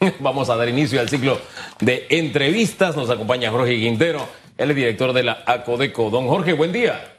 Vamos a dar inicio al ciclo de entrevistas. Nos acompaña Jorge Quintero, él es director de la ACODECO. Don Jorge, buen día.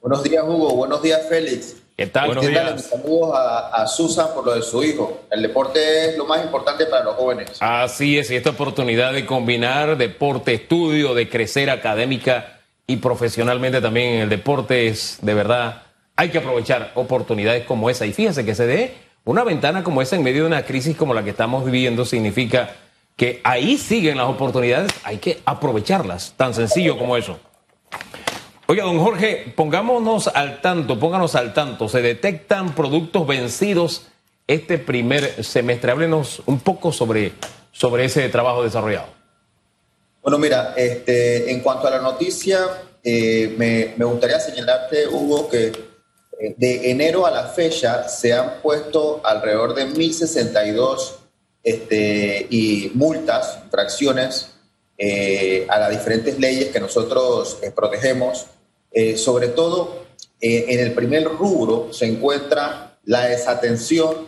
Buenos días, Hugo. Buenos días, Félix. ¿Qué tal? Buenos días. Saludos a, Susan por lo de su hijo. El deporte es lo más importante para los jóvenes. Así es, y esta oportunidad de combinar deporte, estudio, de crecer académica y profesionalmente también en el deporte es de verdad, hay que aprovechar oportunidades como esa. Y fíjense que se dé una ventana como esa en medio de una crisis como la que estamos viviendo significa que ahí siguen las oportunidades, hay que aprovecharlas, tan sencillo como eso. Oiga, don Jorge, pongámonos al tanto, pónganos al tanto. Se detectan productos vencidos este primer semestre. Háblenos un poco sobre, sobre ese trabajo desarrollado. Bueno, mira, este, en cuanto a la noticia, eh, me, me, gustaría señalarte, Hugo, que de enero a la fecha se han puesto alrededor de 1.062 este, y multas, infracciones eh, a las diferentes leyes que nosotros eh, protegemos. Eh, sobre todo, en el primer rubro se encuentra la desatención,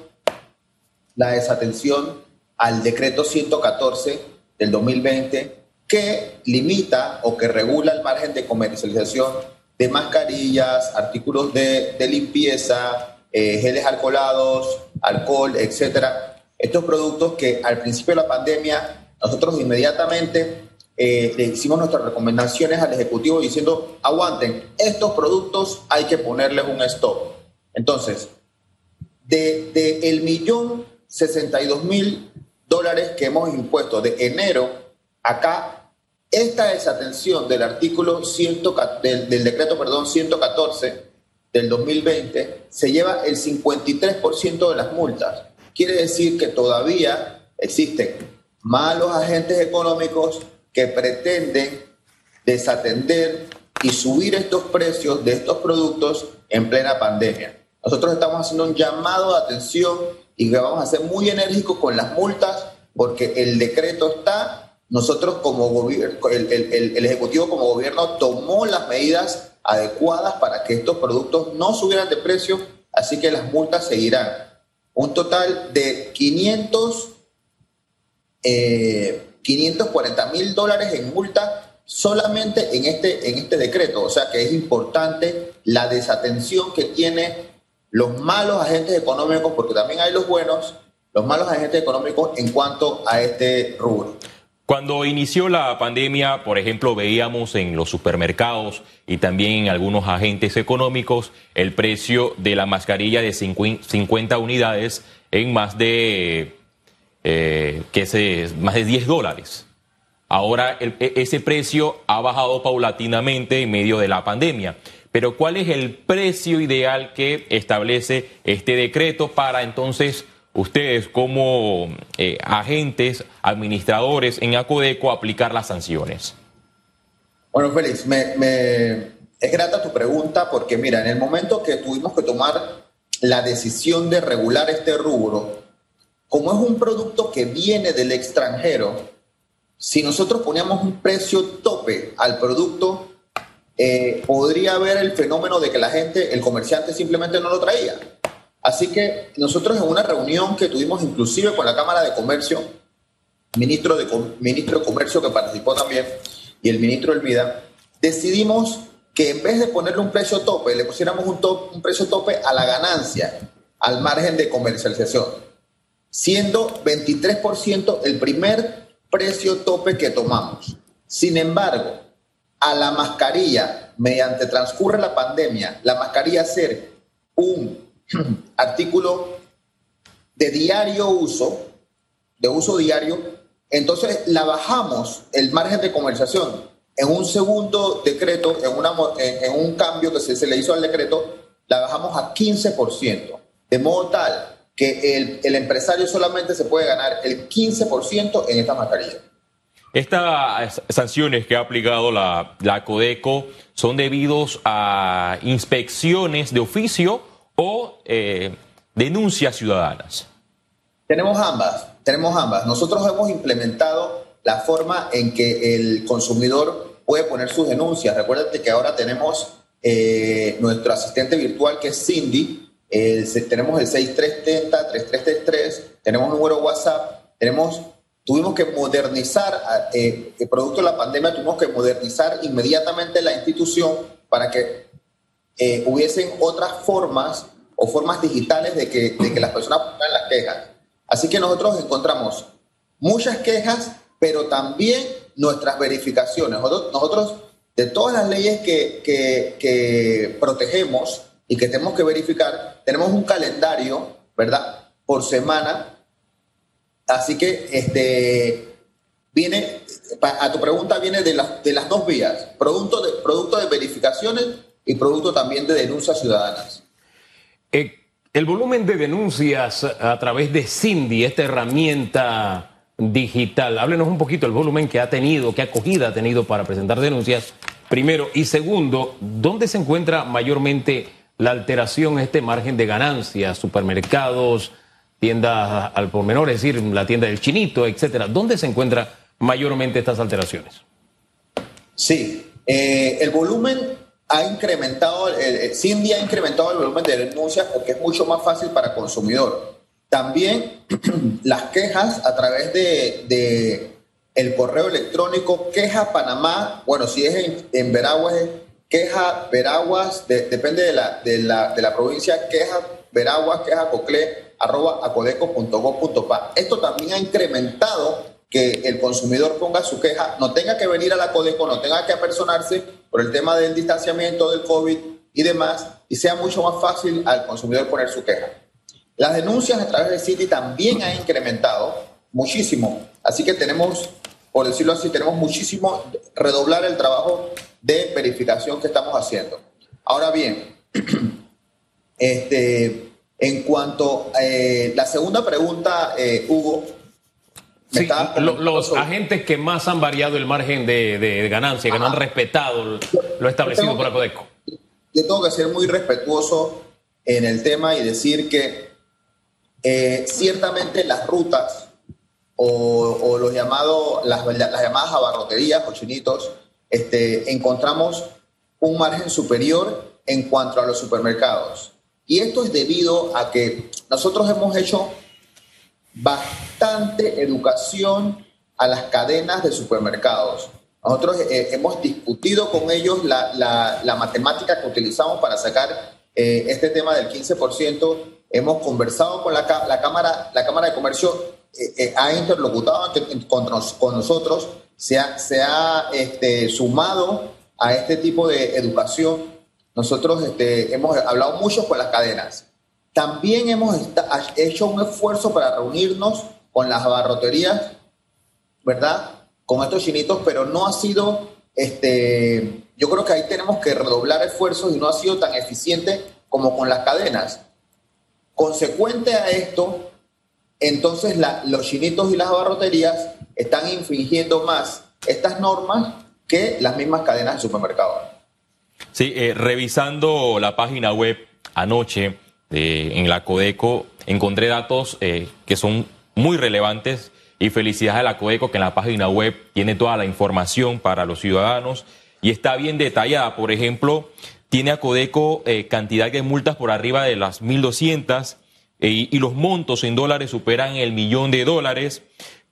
la desatención al decreto 114 del 2020 que limita o que regula el margen de comercialización de mascarillas, artículos de, de limpieza, geles alcoholados, alcohol, etcétera. Estos productos que al principio de la pandemia nosotros inmediatamente eh, le hicimos nuestras recomendaciones al Ejecutivo diciendo, aguanten, estos productos hay que ponerles un stop. Entonces, de, el millón 62 mil dólares que hemos impuesto de enero, acá, esta desatención del artículo 100, del, decreto, perdón, 114 del 2020 se lleva el 53% de las multas. Quiere decir que todavía existen malos agentes económicos que pretenden desatender y subir estos precios de estos productos en plena pandemia. Nosotros estamos haciendo un llamado de atención y vamos a ser muy enérgicos con las multas porque el decreto está, nosotros como gobierno, el, Ejecutivo como gobierno tomó las medidas adecuadas para que estos productos no subieran de precio, así que las multas seguirán. Un total de 500 540 mil dólares en multa solamente en este, en este decreto. O sea que es importante la desatención que tienen los malos agentes económicos, porque también hay los buenos, los malos agentes económicos en cuanto a este rubro. Cuando inició la pandemia, por ejemplo, veíamos en los supermercados y también en algunos agentes económicos el precio de la mascarilla de 50 unidades en más de eh, que más de 10 dólares. Ahora e, ese precio ha bajado paulatinamente en medio de la pandemia. Pero ¿cuál es el precio ideal que establece este decreto para entonces ustedes como eh, agentes, administradores en Acodeco aplicar las sanciones? Bueno, Félix, me, es grata tu pregunta porque mira, en el momento que tuvimos que tomar la decisión de regular este rubro, como es un producto que viene del extranjero, si nosotros poníamos un precio tope al producto, eh, podría haber el fenómeno de que la gente, el comerciante simplemente no lo traía. Así que nosotros en una reunión que tuvimos inclusive con la Cámara de Comercio, ministro de, ministro de Comercio que participó también, y el ministro Elvida, decidimos que en vez de ponerle un precio tope, le pusiéramos un, un precio tope a la ganancia, al margen de comercialización siendo 23% el primer precio tope que tomamos. Sin embargo, a la mascarilla, mediante transcurre la pandemia, la mascarilla ser un artículo de diario uso, de uso diario, entonces la bajamos el margen de comercialización. En un segundo decreto, en, una, en, un cambio que se, se le hizo al decreto, la bajamos a 15%. De modo tal que el, empresario solamente se puede ganar el 15% en esta mascarilla. Estas sanciones que ha aplicado la, la Codeco son debidos a inspecciones de oficio o eh, denuncias ciudadanas. Tenemos ambas, tenemos ambas. Nosotros hemos implementado la forma en que el consumidor puede poner sus denuncias. Recuérdate que ahora tenemos eh, nuestro asistente virtual que es Cindy, tenemos el 6330-3333, tenemos un número WhatsApp tenemos, tuvimos que modernizar, eh, el producto de la pandemia, tuvimos que modernizar inmediatamente la institución para que eh, hubiesen otras formas o formas digitales de que, de que las personas pongan las quejas. Así que nosotros encontramos muchas quejas, pero también nuestras verificaciones. Nosotros, nosotros de todas las leyes que, que, que protegemos y que tenemos que verificar, tenemos un calendario, ¿verdad? Por semana. Así que este, viene, a tu pregunta viene de, las de las dos vías, producto de, producto de verificaciones y producto también de denuncias ciudadanas. Eh, el volumen de denuncias a través de Cindy, esta herramienta digital, háblenos un poquito el volumen que ha tenido, qué acogida ha tenido para presentar denuncias, primero. Y segundo, ¿dónde se encuentra mayormente la alteración este margen de ganancias? Supermercados, tiendas al por menor, es decir, la tienda del chinito, etcétera. ¿Dónde se encuentran mayormente estas alteraciones? Sí, eh, el volumen ha incrementado, el, Cindy ha incrementado el volumen de denuncias porque es mucho más fácil para consumidor. También las quejas a través de, el correo electrónico queja Panamá, bueno, si es en, en Veraguas, queja Veraguas, depende de la, de, la, de la provincia, queja Veraguas, queja Cocle, arroba acodeco.gov.pa. Esto también ha incrementado que el consumidor ponga su queja, no tenga que venir a la Codeco, no tenga que apersonarse por el tema del distanciamiento, del COVID y demás, y sea mucho más fácil al consumidor poner su queja. Las denuncias a través de City también han incrementado muchísimo, así que tenemos, por decirlo así, tenemos muchísimo redoblar el trabajo de verificación que estamos haciendo. Ahora bien, este, en cuanto a eh, la segunda pregunta, eh, Hugo, los agentes que más han variado el margen de, ganancia, que no han respetado lo establecido por la Codeco. Yo tengo que ser muy respetuoso en el tema y decir que eh, ciertamente las rutas o, los llamados, las, llamadas abarroterías o chinitos, este, encontramos un margen superior en cuanto a los supermercados. Y esto es debido a que nosotros hemos hecho bastante educación a las cadenas de supermercados. Nosotros eh, hemos discutido con ellos la, la, matemática que utilizamos para sacar eh, este tema del 15%. Hemos conversado con la, la Cámara, la Cámara de Comercio, eh, ha interlocutado con, con, nosotros, se ha, se ha este, sumado a este tipo de educación. Nosotros este, hemos hablado mucho con las cadenas. También hemos hecho un esfuerzo para reunirnos con las abarroterías, ¿verdad? Con estos chinitos, pero no ha sido, este, yo creo que ahí tenemos que redoblar esfuerzos y no ha sido tan eficiente como con las cadenas. Consecuente a esto, entonces los chinitos y las abarroterías están infringiendo más estas normas que las mismas cadenas de supermercados. Sí, eh, revisando la página web anoche, en la Codeco encontré datos eh, que son muy relevantes y felicidades a la Codeco que en la página web tiene toda la información para los ciudadanos y está bien detallada. Por ejemplo, tiene a Codeco eh, cantidad de multas por arriba de las 1.200 eh, y, los montos en dólares superan el millón de dólares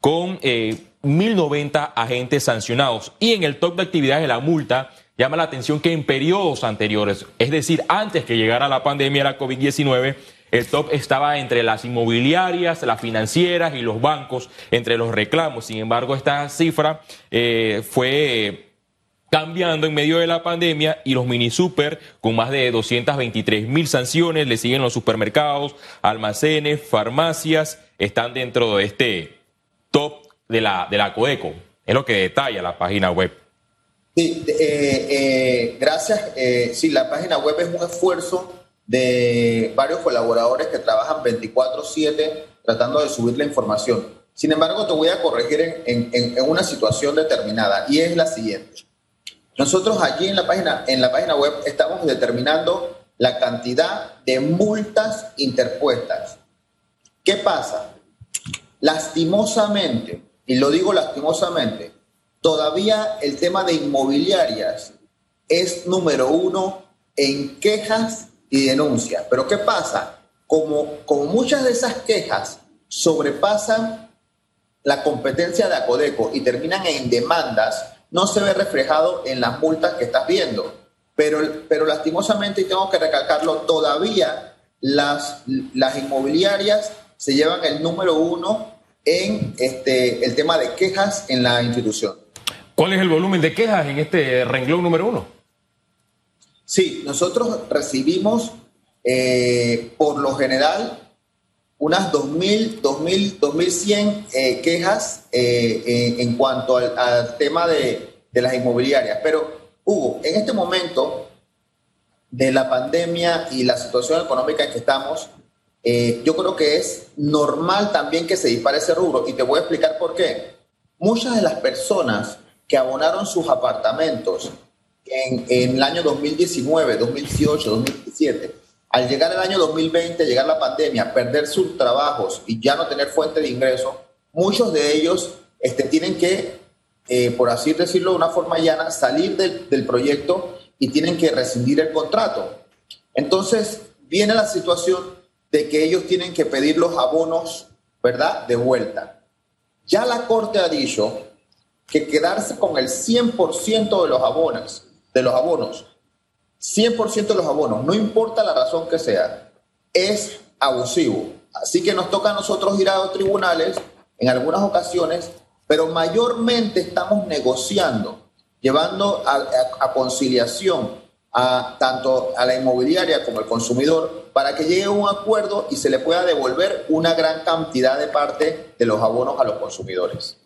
con 1.090 agentes sancionados. Y en el top de actividades de la multa llama la atención que en periodos anteriores, es decir, antes que llegara la pandemia, la COVID-19, el top estaba entre las inmobiliarias, las financieras y los bancos, entre los reclamos. Sin embargo, esta cifra eh, fue cambiando en medio de la pandemia y los mini super con más de 223 mil sanciones, le siguen los supermercados, almacenes, farmacias, están dentro de este top de la, de la Coeco. Es lo que detalla la página web. Sí, eh, eh, gracias. Eh, sí, la página web es un esfuerzo de varios colaboradores que trabajan 24/7 tratando de subir la información. Sin embargo, te voy a corregir en, una situación determinada y es la siguiente. Nosotros allí en la, página, en la página web estamos determinando la cantidad de multas interpuestas. ¿Qué pasa? Lastimosamente, y lo digo lastimosamente, Todavía el tema de inmobiliarias es número uno en quejas y denuncias. Pero ¿qué pasa? Como, como muchas de esas quejas sobrepasan la competencia de Acodeco y terminan en demandas, no se ve reflejado en las multas que estás viendo. Pero, pero lastimosamente, y tengo que recalcarlo, todavía las, las inmobiliarias se llevan el número uno en este, el tema de quejas en la institución. ¿Cuál es el volumen de quejas en este renglón número uno? Sí, nosotros recibimos eh, por lo general unas 2.000, 2.000, 2.100 eh, quejas eh, en cuanto al, tema de, de, las inmobiliarias. Pero, Hugo, en este momento de la pandemia y la situación económica en que estamos, yo creo que es normal también que se dispare ese rubro. Y te voy a explicar por qué. Muchas de las personas que abonaron sus apartamentos en, en el año 2019, 2018, 2017, al llegar el año 2020, llegar la pandemia, perder sus trabajos y ya no tener fuente de ingreso, muchos de ellos este, tienen que, eh, por así decirlo de una forma llana, salir del, del proyecto y tienen que rescindir el contrato. Entonces, viene la situación de que ellos tienen que pedir los abonos, ¿verdad?, de vuelta. Ya la Corte ha dicho que quedarse con el 100% de los abonos, de los abonos 100% de los abonos, no importa la razón que sea, es abusivo. Así que nos toca a nosotros ir a los tribunales en algunas ocasiones, pero mayormente estamos negociando, llevando a, conciliación a tanto a la inmobiliaria como al consumidor para que llegue a un acuerdo y se le pueda devolver una gran cantidad de parte de los abonos a los consumidores.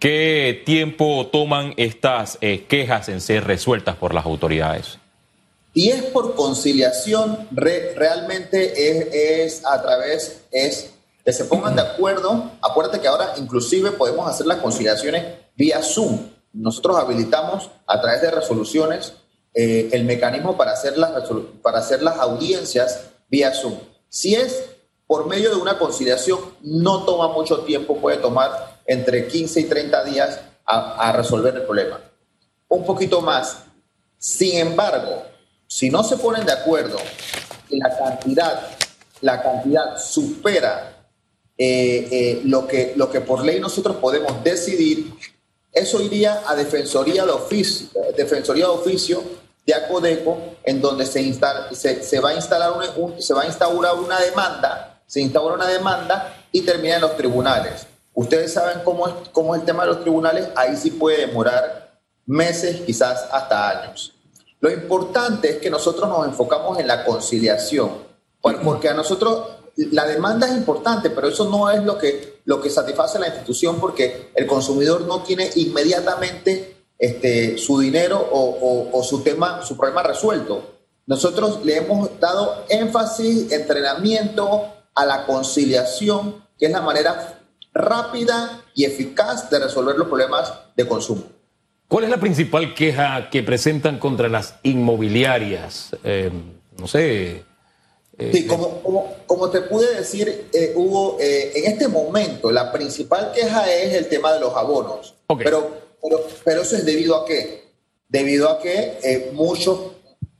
¿Qué tiempo toman estas eh, quejas en ser resueltas por las autoridades? Y es por conciliación, realmente es, a través, es que se pongan de acuerdo. Acuérdate que ahora inclusive podemos hacer las conciliaciones vía Zoom. Nosotros habilitamos a través de resoluciones eh, el mecanismo para hacer, las para hacer las audiencias vía Zoom. Si es por medio de una conciliación, no toma mucho tiempo, puede tomar entre 15 y 30 días a, resolver el problema. Un poquito más. Sin embargo, si no se ponen de acuerdo y la cantidad, la cantidad supera eh, eh, lo, que, lo que por ley nosotros podemos decidir, eso iría a Defensoría de Oficio, Defensoría de Oficio de Acodeco, en donde se, instala, se, va a instalar se va a instaurar una demanda, se instaura una demanda y termina en los tribunales. Ustedes saben cómo es, cómo es el tema de los tribunales, ahí sí puede demorar meses, quizás hasta años. Lo importante es que nosotros nos enfocamos en la conciliación, porque a nosotros la demanda es importante, pero eso no es lo que, lo que satisface la institución porque el consumidor no tiene inmediatamente este, su dinero o, su tema, su problema resuelto. Nosotros le hemos dado énfasis, entrenamiento a la conciliación, que es la manera rápida y eficaz de resolver los problemas de consumo. ¿Cuál es la principal queja que presentan contra las inmobiliarias? Eh, no sé. Eh, sí, como, como, te pude decir, eh, Hugo, en este momento la principal queja es el tema de los abonos. Pero, pero, eso es debido a qué? Debido a que muchos,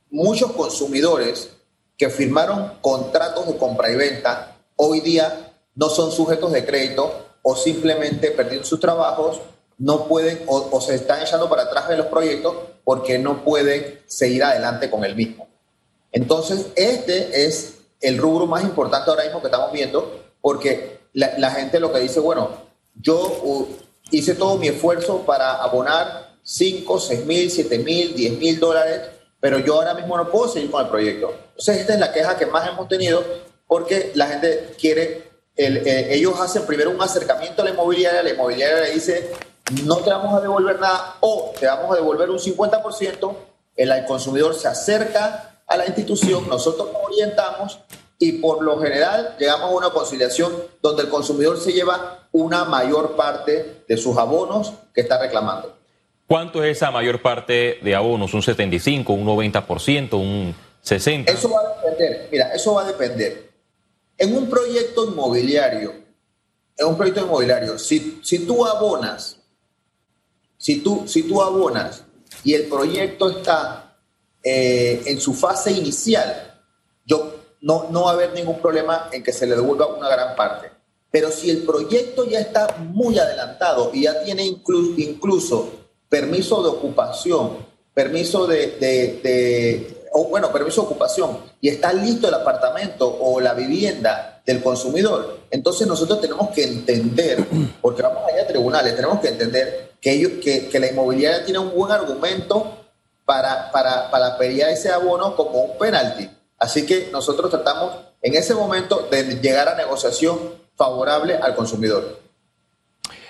muchos consumidores que firmaron contratos de compra y venta hoy día no son sujetos de crédito o simplemente perdieron sus trabajos no pueden o, se están echando para atrás de los proyectos porque no pueden seguir adelante con el mismo. Entonces, este es el rubro más importante ahora mismo que estamos viendo porque la, gente lo que dice, bueno, yo hice todo mi esfuerzo para abonar 5, 6 mil, 7 mil, 10 mil dólares, pero yo ahora mismo no puedo seguir con el proyecto. Entonces, esta es la queja que más hemos tenido porque la gente quiere, eh, ellos hacen primero un acercamiento a la inmobiliaria, la inmobiliaria le dice, no te vamos a devolver nada o te vamos a devolver un 50%, el consumidor se acerca a la institución, nosotros nos orientamos y por lo general llegamos a una conciliación donde el consumidor se lleva una mayor parte de sus abonos que está reclamando. ¿Cuánto es esa mayor parte de abonos? ¿Un 75, un 90%, un 60%? Eso va a depender. Mira, eso va a depender. En un proyecto inmobiliario, en un proyecto inmobiliario, si, si tú abonas si tú, si tú abonas y el proyecto está eh, en su fase inicial, yo, no, no va a haber ningún problema en que se le devuelva una gran parte. Pero si el proyecto ya está muy adelantado y ya tiene incluso permiso de ocupación, permiso de, o bueno, permiso de ocupación y está listo el apartamento o la vivienda del consumidor, entonces nosotros tenemos que entender, porque vamos allá a tribunales, tenemos que entender que, ellos, que, que la inmobiliaria tiene un buen argumento para, para, para pedir ese abono como un penalti. Así que nosotros tratamos en ese momento de llegar a negociación favorable al consumidor.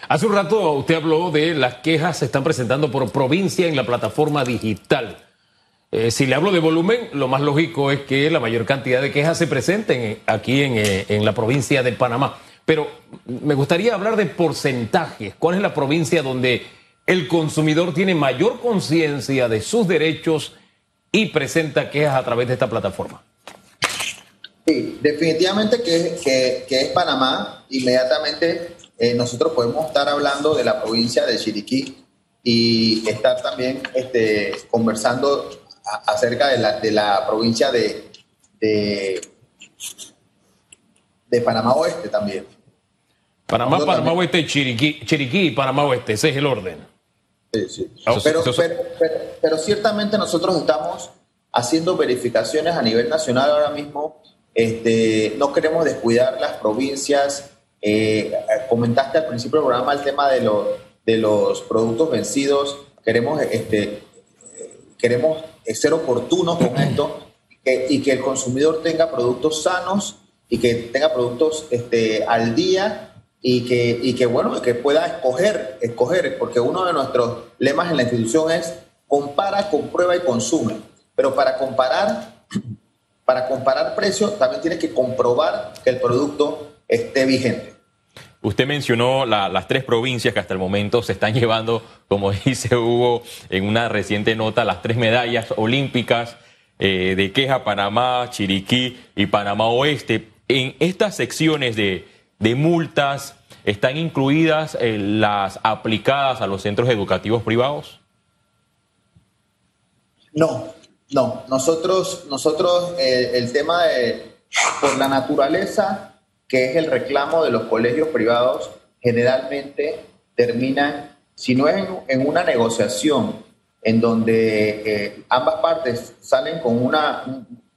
Hace un rato usted habló de las quejas se están presentando por provincia en la plataforma digital. Eh, si le hablo de volumen, lo más lógico es que la mayor cantidad de quejas se presenten aquí en, eh, en la provincia de Panamá. Pero me gustaría hablar de porcentajes. ¿Cuál es la provincia donde el consumidor tiene mayor conciencia de sus derechos y presenta quejas a través de esta plataforma? Sí, definitivamente que, es Panamá. Inmediatamente eh, nosotros podemos estar hablando de la provincia de Chiriquí y estar también este, conversando acerca de la, de la provincia de, de, Panamá Oeste también. Panamá, Panamá Oeste, Chiriquí, Chiriquí y Panamá Oeste, ese es el orden. Sí, sí. Ah, pero, pero, ciertamente nosotros estamos haciendo verificaciones a nivel nacional ahora mismo este, no queremos descuidar las provincias. Eh, comentaste al principio del programa el tema de, los de los productos vencidos. Queremos, este, queremos ser oportunos con esto y que el consumidor tenga productos sanos y que tenga productos este, al día y que, y que, bueno, que pueda escoger, escoger, porque uno de nuestros lemas en la institución es compara, comprueba y consume. Pero para comparar para comparar precios también tiene que comprobar que el producto esté vigente. Usted mencionó las tres provincias que hasta el momento se están llevando, como dice Hugo en una reciente nota, las tres medallas olímpicas eh, de Queja, Panamá, Chiriquí y Panamá Oeste. En estas secciones de, multas, ¿están incluidas eh, las aplicadas a los centros educativos privados? No, no, nosotros, nosotros eh, el tema de, por la naturaleza, que es el reclamo de los colegios privados, generalmente terminan, si no es en, una negociación en donde eh, ambas partes salen con una,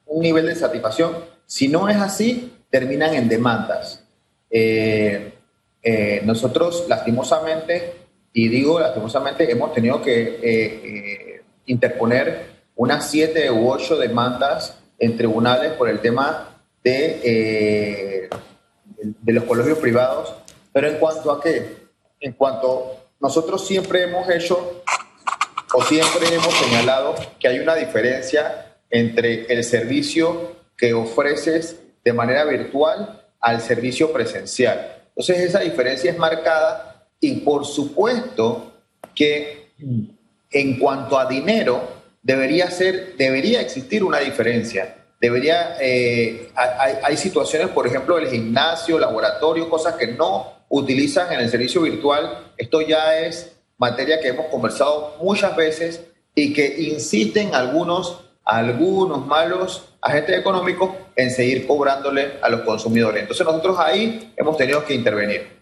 un, nivel de satisfacción, si no es así, terminan en demandas. Eh, nosotros, lastimosamente, y digo lastimosamente, hemos tenido que interponer unas siete u ocho demandas en tribunales por el tema de, eh, de los colegios privados. Pero en cuanto a qué? En cuanto nosotros siempre hemos hecho o siempre hemos señalado que hay una diferencia entre el servicio que ofreces de manera virtual al servicio presencial. Entonces esa diferencia es marcada y por supuesto que en cuanto a dinero, debería ser, debería existir una diferencia. Debería, eh, hay, situaciones, por ejemplo, el gimnasio, laboratorio, cosas que no utilizan en el servicio virtual. Esto ya es materia que hemos conversado muchas veces y que insisten algunos, algunos malos agentes económicos en seguir cobrándole a los consumidores. Entonces nosotros ahí hemos tenido que intervenir.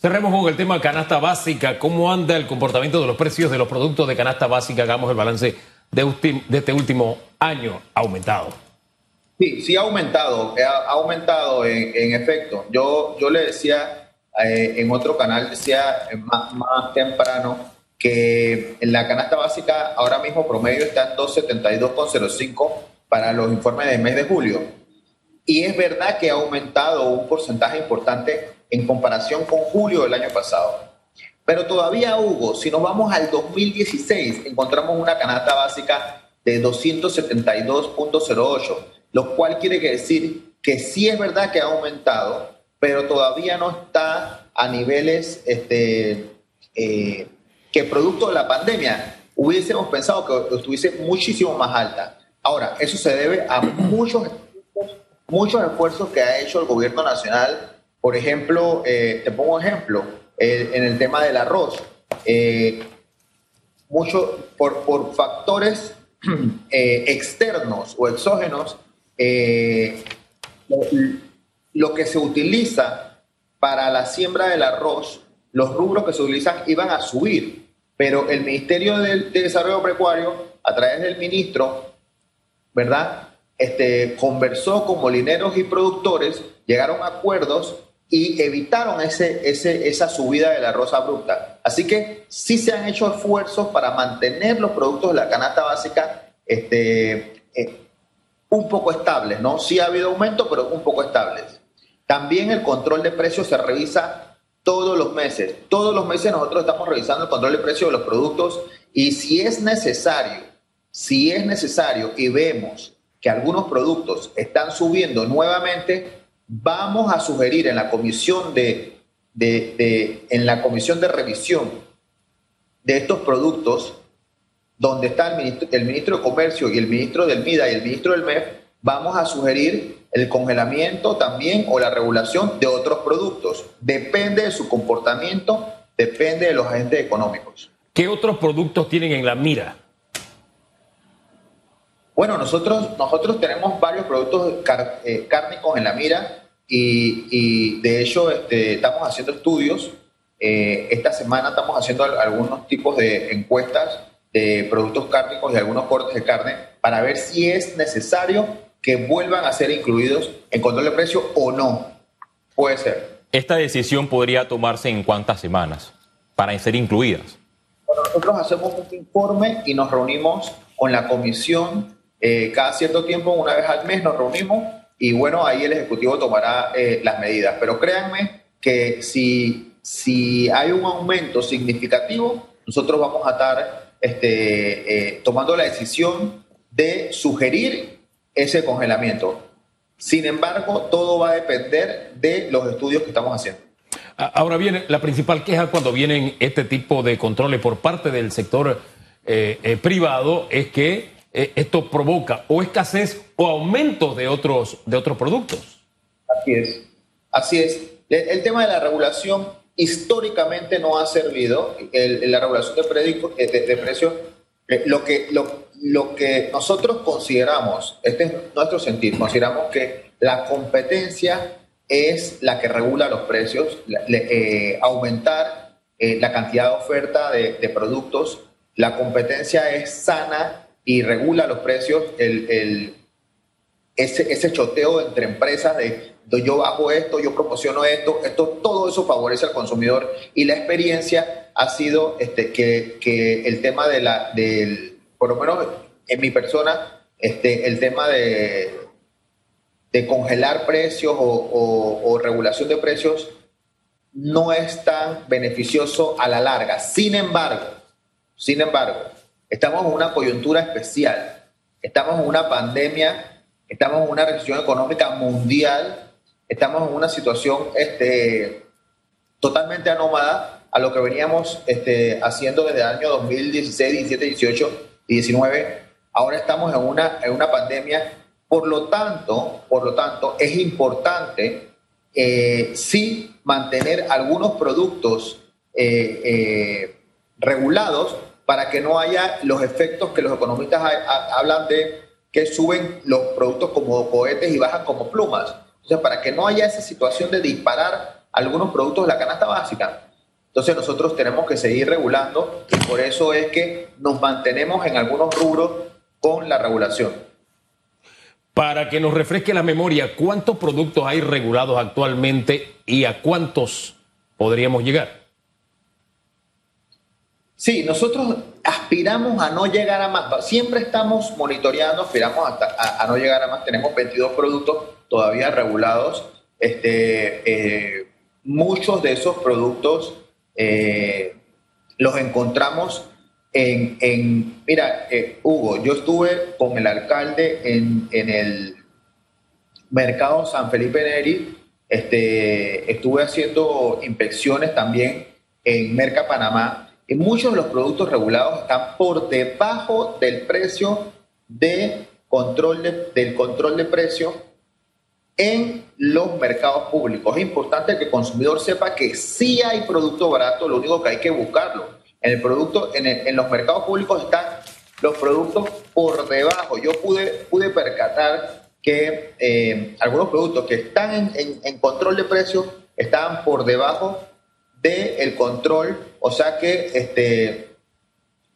Cerremos con el tema canasta básica. ¿Cómo anda el comportamiento de los precios de los productos de canasta básica? Hagamos el balance de, este último año. ¿Ha aumentado? Sí, sí ha aumentado. Ha, aumentado en, efecto. Yo, yo le decía eh, en otro canal, decía más, más temprano, que en la canasta básica ahora mismo promedio está en 272,05 para los informes del mes de julio. Y es verdad que ha aumentado un porcentaje importante en comparación con julio del año pasado. Pero todavía, Hugo, si nos vamos al 2016, encontramos una canasta básica de 272.08, lo cual quiere decir que sí es verdad que ha aumentado, pero todavía no está a niveles este, eh, que producto de la pandemia hubiésemos pensado que estuviese muchísimo más alta. Ahora, eso se debe a muchos, muchos esfuerzos que ha hecho el gobierno nacional por ejemplo, eh, te pongo un ejemplo, en el tema del arroz. Eh, mucho por, factores eh, externos o exógenos, lo, que se utiliza para la siembra del arroz, los rubros que se utilizan iban a subir, pero el Ministerio de, Desarrollo Pecuario, a través del ministro, ¿verdad? Este, conversó con molineros y productores, llegaron a acuerdos y evitaron ese, esa subida del arroz abrupta. Así que sí se han hecho esfuerzos para mantener los productos de la canasta básica este, eh, un poco estables, ¿no? Sí ha habido aumento, pero un poco estables. También el control de precios se revisa todos los meses. Todos los meses nosotros estamos revisando el control de precios de los productos y si es necesario, si es necesario y vemos que algunos productos están subiendo nuevamente, vamos a sugerir en la comisión de, en la comisión de revisión de estos productos, donde está el ministro, el ministro de Comercio y el ministro del MIDA y el ministro del MEF, vamos a sugerir el congelamiento también o la regulación de otros productos. Depende de su comportamiento, depende de los agentes económicos. ¿Qué otros productos tienen en la mira? Bueno, nosotros, nosotros tenemos varios productos eh, cárnicos en la mira y, de hecho este, estamos haciendo estudios. Eh, esta semana estamos haciendo algunos tipos de encuestas de productos cárnicos y algunos cortes de carne para ver si es necesario que vuelvan a ser incluidos en control de precio o no. Puede ser. ¿Esta decisión podría tomarse en cuántas semanas para ser incluidas? Bueno, nosotros hacemos un informe y nos reunimos con la comisión eh, cada cierto tiempo, una vez al mes nos reunimos y bueno, ahí el Ejecutivo tomará eh, las medidas. Pero créanme que si, si hay un aumento significativo, nosotros vamos a estar este, eh, tomando la decisión de sugerir ese congelamiento. Sin embargo, todo va a depender de los estudios que estamos haciendo. Ahora bien, la principal queja cuando vienen este tipo de controles por parte del sector privado es que eh, esto provoca o escasez o aumento de otros, de otros productos. Así es, así es. El, tema de la regulación históricamente no ha servido, la regulación de, eh, de, de precios, eh, lo que, nosotros consideramos, este es nuestro sentido, consideramos que la competencia es la que regula los precios, aumentar la cantidad de oferta de, productos. La competencia es sana y regula los precios, el, ese, ese choteo entre empresas de, yo bajo esto, yo promociono esto, esto, todo eso favorece al consumidor y la experiencia ha sido este, que, que el tema de la, del, por lo menos en mi persona, este, el tema de, de congelar precios o, o regulación de precios no es tan beneficioso a la larga. Sin embargo, sin embargo, Estamos en una coyuntura especial, estamos en una pandemia, estamos en una recesión económica mundial, estamos en una situación este, totalmente anómada a lo que veníamos este, haciendo desde el año 2016, 17, 18 y 19. Ahora estamos en una, en una pandemia, por lo tanto, por lo tanto, es importante eh, sí mantener algunos productos eh, eh, regulados para que no haya los efectos que los economistas hablan de que suben los productos como cohetes y bajan como plumas. Entonces, para que no haya esa situación de disparar algunos productos de la canasta básica, entonces nosotros tenemos que seguir regulando y por eso es que nos mantenemos en algunos rubros con la regulación. Para que nos refresque la memoria, ¿cuántos productos hay regulados actualmente y a cuántos podríamos llegar? Sí, nosotros aspiramos a no llegar a más. Siempre estamos monitoreando, aspiramos a, no llegar a más. Tenemos 22 productos todavía regulados. Este, eh, muchos de esos productos eh, los encontramos en, mira, eh, Hugo, yo estuve con el alcalde en, el mercado San Felipe Neri, este, estuve haciendo inspecciones también en Merca Panamá muchos de los productos regulados están por debajo del precio de control del control de precio en los mercados públicos. Es importante que el consumidor sepa que sí hay producto barato, lo único que hay que buscarlo. En, el producto, en, los mercados públicos están los productos por debajo. Yo pude, pude percatar que eh, algunos productos que están en, control de precio estaban por debajo del control, o sea que este,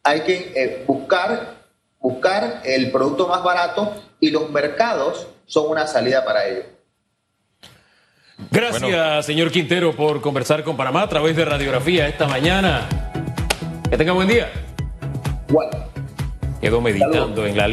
hay que eh, buscar, buscar el producto más barato y los mercados son una salida para ello. Gracias, señor Quintero, por conversar con Panamá a través de radiografía esta mañana. Que tenga buen día. Igual. Quedó meditando en la